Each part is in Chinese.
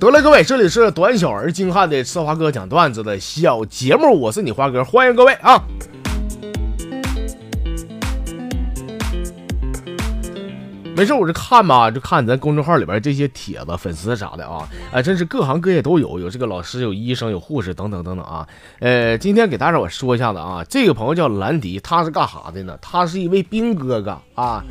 得了，各位，这里是短小而精悍的吃花哥讲段子的小节目，我是你花哥，欢迎各位啊！没事，我这看吧，就看咱公众号里边这些帖子、粉丝啥的啊，啊，真是各行各业都有，有这个老师、有医生、有护士等等等等啊。呃，今天给大家我说一下子啊，这个朋友叫兰迪，他是干啥的呢？他是一位兵哥哥啊。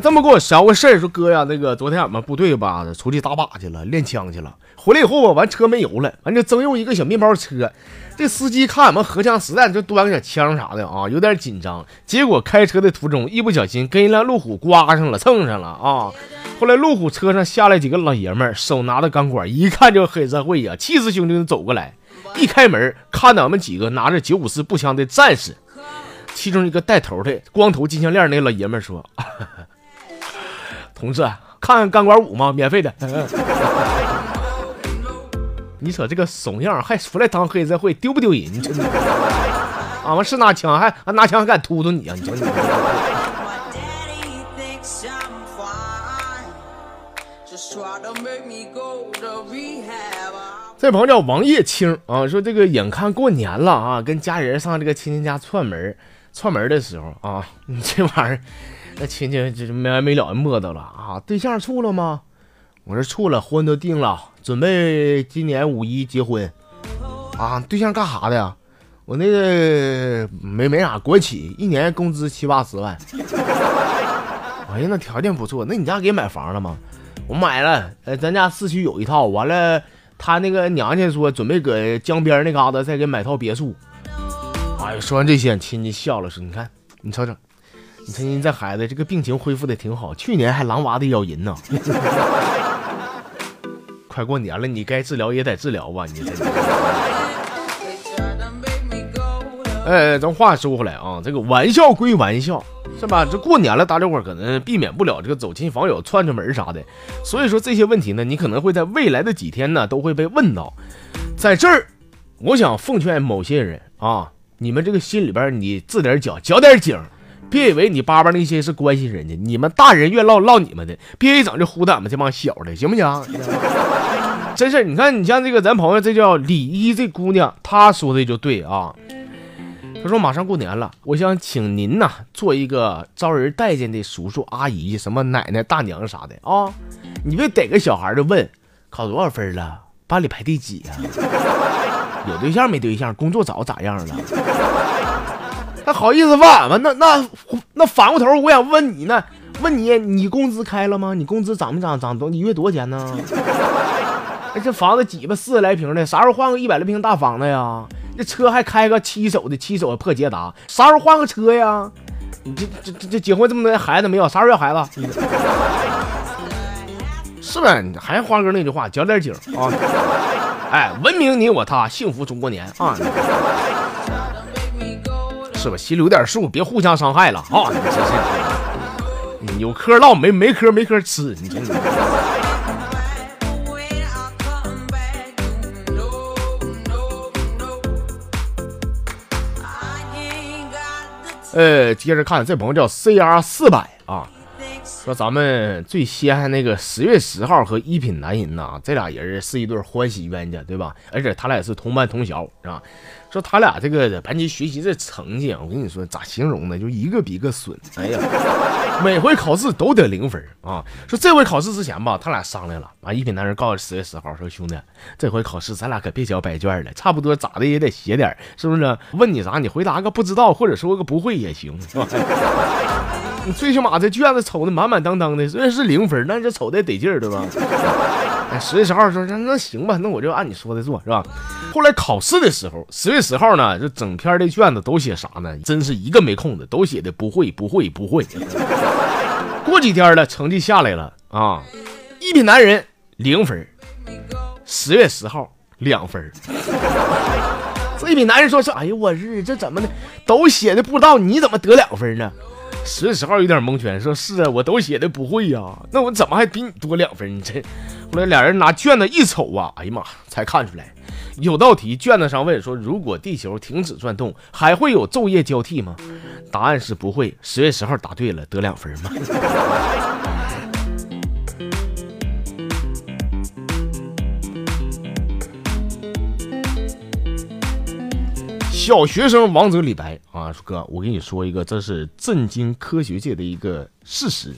这么给我捎个事儿，说哥呀，那个昨天俺们部队吧，出去打靶去了，练枪去了，回来以后吧，完车没油了，完就征用一个小面包车。这司机看俺们荷枪实弹，就端个小枪啥的啊，有点紧张。结果开车的途中，一不小心跟一辆路虎刮上了，蹭上了啊！后来路虎车上下来几个老爷们儿，手拿着钢管，一看就是黑社会呀，气势汹汹的走过来。一开门，看到俺们几个拿着九五式步枪的战士，其中一个带头的光头金项链那老爷们儿说：“同志，看看钢管舞吗？免费的。” 你瞅这个怂样，还出来当黑社会，丢不丢人？真的，俺们是拿枪，还拿枪还敢突突你啊？你瞅你。这朋友叫王叶青啊，说这个眼看过年了啊，跟家人上这个亲戚家串门，串门的时候啊，你 这玩意儿，那亲戚就没完没了的磨叨了啊，对象处了吗？我说处了，婚都定了，准备今年五一结婚。啊，对象干啥的呀？我那个没没啥，国企，一年工资七八十万。哎呀，那条件不错。那你家给买房了吗？我买了，呃，咱家市区有一套。完了，他那个娘家说准备搁江边那嘎达再给买套别墅。哎呀，说完这些，亲戚笑了，说：“你看，你瞅瞅，你看你这孩子，这个病情恢复的挺好，去年还狼娃的咬人呢。”快过年了，你该治疗也得治疗吧？你这。哎，咱话说回来啊，这个玩笑归玩笑，是吧？这过年了，大家伙可能避免不了这个走亲访友、串串门啥的。所以说这些问题呢，你可能会在未来的几天呢都会被问到。在这儿，我想奉劝某些人啊，你们这个心里边你自点脚，脚点井，别以为你叭叭那些是关心人家，你们大人愿唠唠你们的，别一整就唬咱们这帮小的，行不行？真是，你看，你像这个咱朋友，这叫李一这姑娘，她说的就对啊。她说马上过年了，我想请您呐做一个招人待见的叔叔阿姨、什么奶奶大娘啥的啊。你别逮个小孩就问考多少分了，班里排第几呀？有对象没对象？工作找咋样了？还好意思问俺们？那那那反过头，我想问你呢，问你你工资开了吗？你工资涨没涨？涨多？一月多少钱呢？这房子几吧，四十来平的，啥时候换个一百来平大房子呀？这车还开个七手的七手的破捷达，啥时候换个车呀？你这这这这结婚这么多年孩子没有？啥时候要孩子？是不是？还是花哥那句话，讲点景啊！哎，文明你我他，幸福中国年啊！是吧？心里有点数，别互相伤害了啊！有嗑唠，没没嗑没嗑吃，你这。呃，接着看这朋友叫 C R 四百啊，说咱们最稀罕那个十月十号和一品男人呐，这俩人是一对欢喜冤家，对吧？而且他俩也是同班同学，是吧？说他俩这个班级学习这成绩，我跟你说咋形容呢？就一个比一个损。哎呀，每回考试都得零分啊！说这回考试之前吧，他俩商量了啊。一品男人告诉十月十号说：“兄弟，这回考试咱俩可别交白卷了，差不多咋的也得写点，是不是？问你啥，你回答个不知道，或者说个不会也行，是吧？你 最起码这卷子瞅的满满当当的，虽然是零分，但是瞅的得劲儿，对吧？” 十月十号说那那行吧，那我就按你说的做，是吧？后来考试的时候，十月十号呢，这整篇的卷子都写啥呢？真是一个没空的，都写的不会不会不会。过几天了，成绩下来了啊！一品男人零分，十月十号两分。这一品男人说：“说哎呦我日，这怎么的？都写的不知道，你怎么得两分呢？”十月十号有点蒙圈，说是啊，我都写的不会呀，那我怎么还比你多两分？你这后来俩人拿卷子一瞅啊，哎呀妈，才看出来，有道题卷子上问说，如果地球停止转动，还会有昼夜交替吗？答案是不会。十月十号答对了，得两分吗？小学生王者李白啊，哥，我跟你说一个，这是震惊科学界的一个事实，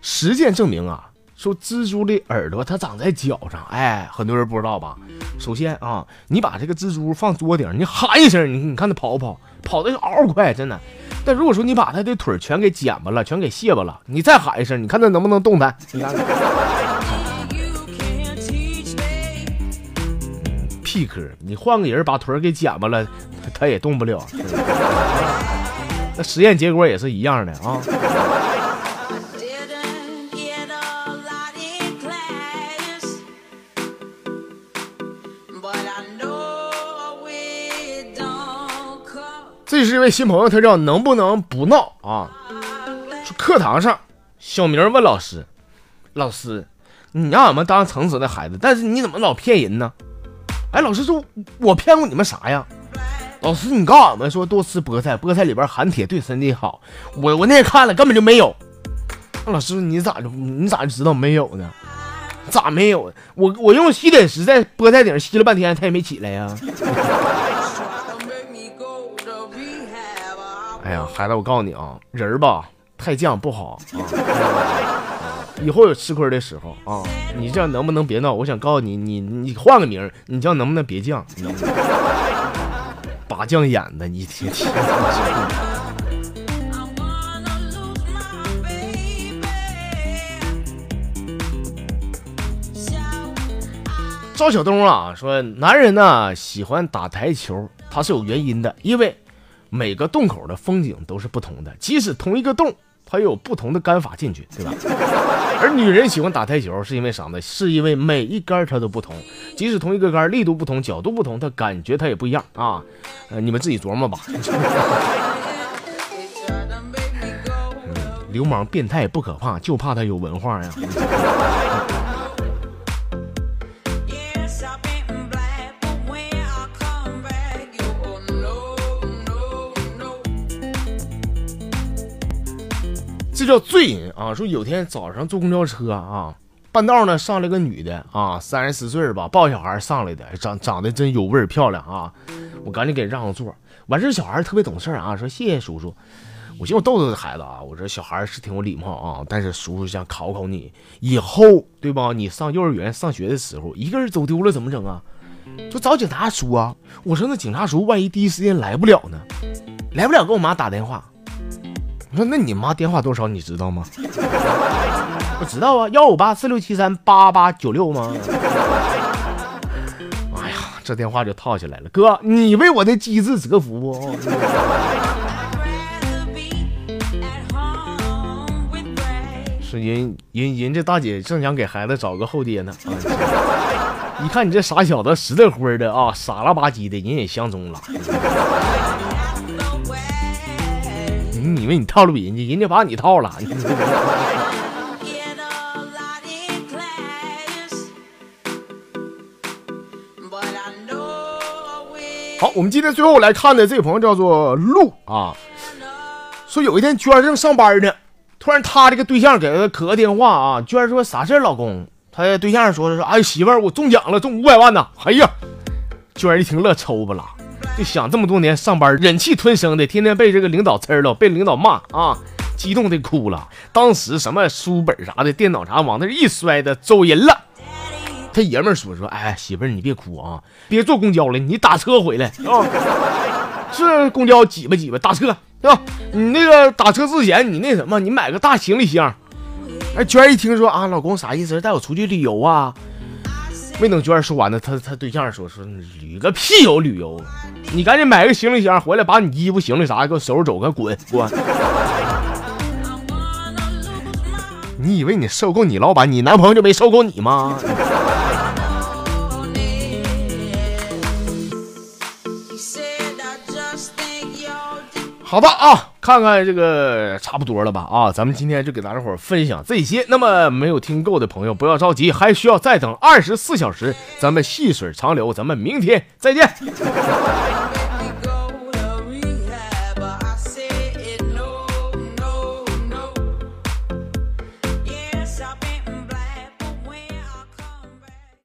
实践证明啊，说蜘蛛的耳朵它长在脚上，哎，很多人不知道吧？首先啊，你把这个蜘蛛放桌顶，你喊一声，你你看它跑不跑？跑的嗷嗷快，真的。但如果说你把它的腿全给剪巴了，全给卸巴了，你再喊一声，你看它能不能动弹？你看。屁科，你换个人把腿给剪巴了，他也动不了。那实验结果也是一样的啊。这是一位新朋友，他叫能不能不闹啊？说课堂上，小明问老师：“老师，你让俺们当诚实的孩子，但是你怎么老骗人呢？”哎，老师说：“我骗过你们啥呀？”老师，你告诉俺们说多吃菠菜，菠菜里边含铁，对身体好。我我那天看了，根本就没有。那老师，你咋就你咋就知道没有呢？咋没有？我我用吸铁石在菠菜顶吸了半天，它也没起来呀。哎呀，孩子，我告诉你啊，人儿吧太犟不好，以后有吃亏的时候啊，你这样能不能别闹？我想告诉你，你你换个名，你叫能不能别犟？拔犟眼的，你听听。赵晓东啊说，男人呢喜欢打台球，他是有原因的，因为。每个洞口的风景都是不同的，即使同一个洞，他有不同的杆法进去，对吧？而女人喜欢打台球，是因为啥呢？是因为每一杆它都不同，即使同一个杆，力度不同，角度不同，它感觉它也不一样啊。呃，你们自己琢磨吧。流氓变态不可怕，就怕他有文化呀。叫醉人啊！说有天早上坐公交车啊，半道呢上来个女的啊，三十四岁吧，抱小孩上来的，长长得真有味儿，漂亮啊！我赶紧给让个座。完事小孩特别懂事啊，说谢谢叔叔。我寻思我逗逗这孩子啊，我说小孩是挺有礼貌啊，但是叔叔想考考你，以后对吧？你上幼儿园上学的时候，一个人走丢了怎么整啊？就找警察叔啊！我说那警察叔万一第一时间来不了呢？来不了，给我妈打电话。我说：“那你妈电话多少？你知道吗？”我知道啊，幺五八四六七三八八九六吗？哎呀，这电话就套下来了。哥，你为我的机智折服不？是人人人这大姐正想给孩子找个后爹呢。一看你这傻小子，实在灰的啊，傻了吧唧的，人也相中了。你以为你套路人家，人家把你套了。好，我们今天最后来看的这位朋友叫做鹿啊，说有一天娟正上班呢，突然他这个对象给他可个电话啊，娟说啥事老公？他对象说说，哎媳妇儿，我中奖了，中五百万呢。哎呀，娟一听乐抽巴了。就想这么多年上班忍气吞声的，天天被这个领导呲了，被领导骂啊，激动的哭了。当时什么书本啥的，电脑啥往那一摔的，走人了。他爷们说说，哎，媳妇儿你别哭啊，别坐公交了，你打车回来啊。是公交挤吧挤吧，打车对吧？你那个打车之前，你那什么，你买个大行李箱。哎，娟一听说啊，老公啥意思？带我出去旅游啊？没等娟儿说完呢，他他对象说说旅个屁游旅游。你赶紧买个行李箱回来，把你衣服、行李啥给我收拾走，给我滚滚！你以为你收购你老板，你男朋友就没收购你吗？好吧啊，看看这个差不多了吧啊，咱们今天就给大家伙分享这些。那么没有听够的朋友不要着急，还需要再等二十四小时，咱们细水长流，咱们明天再见。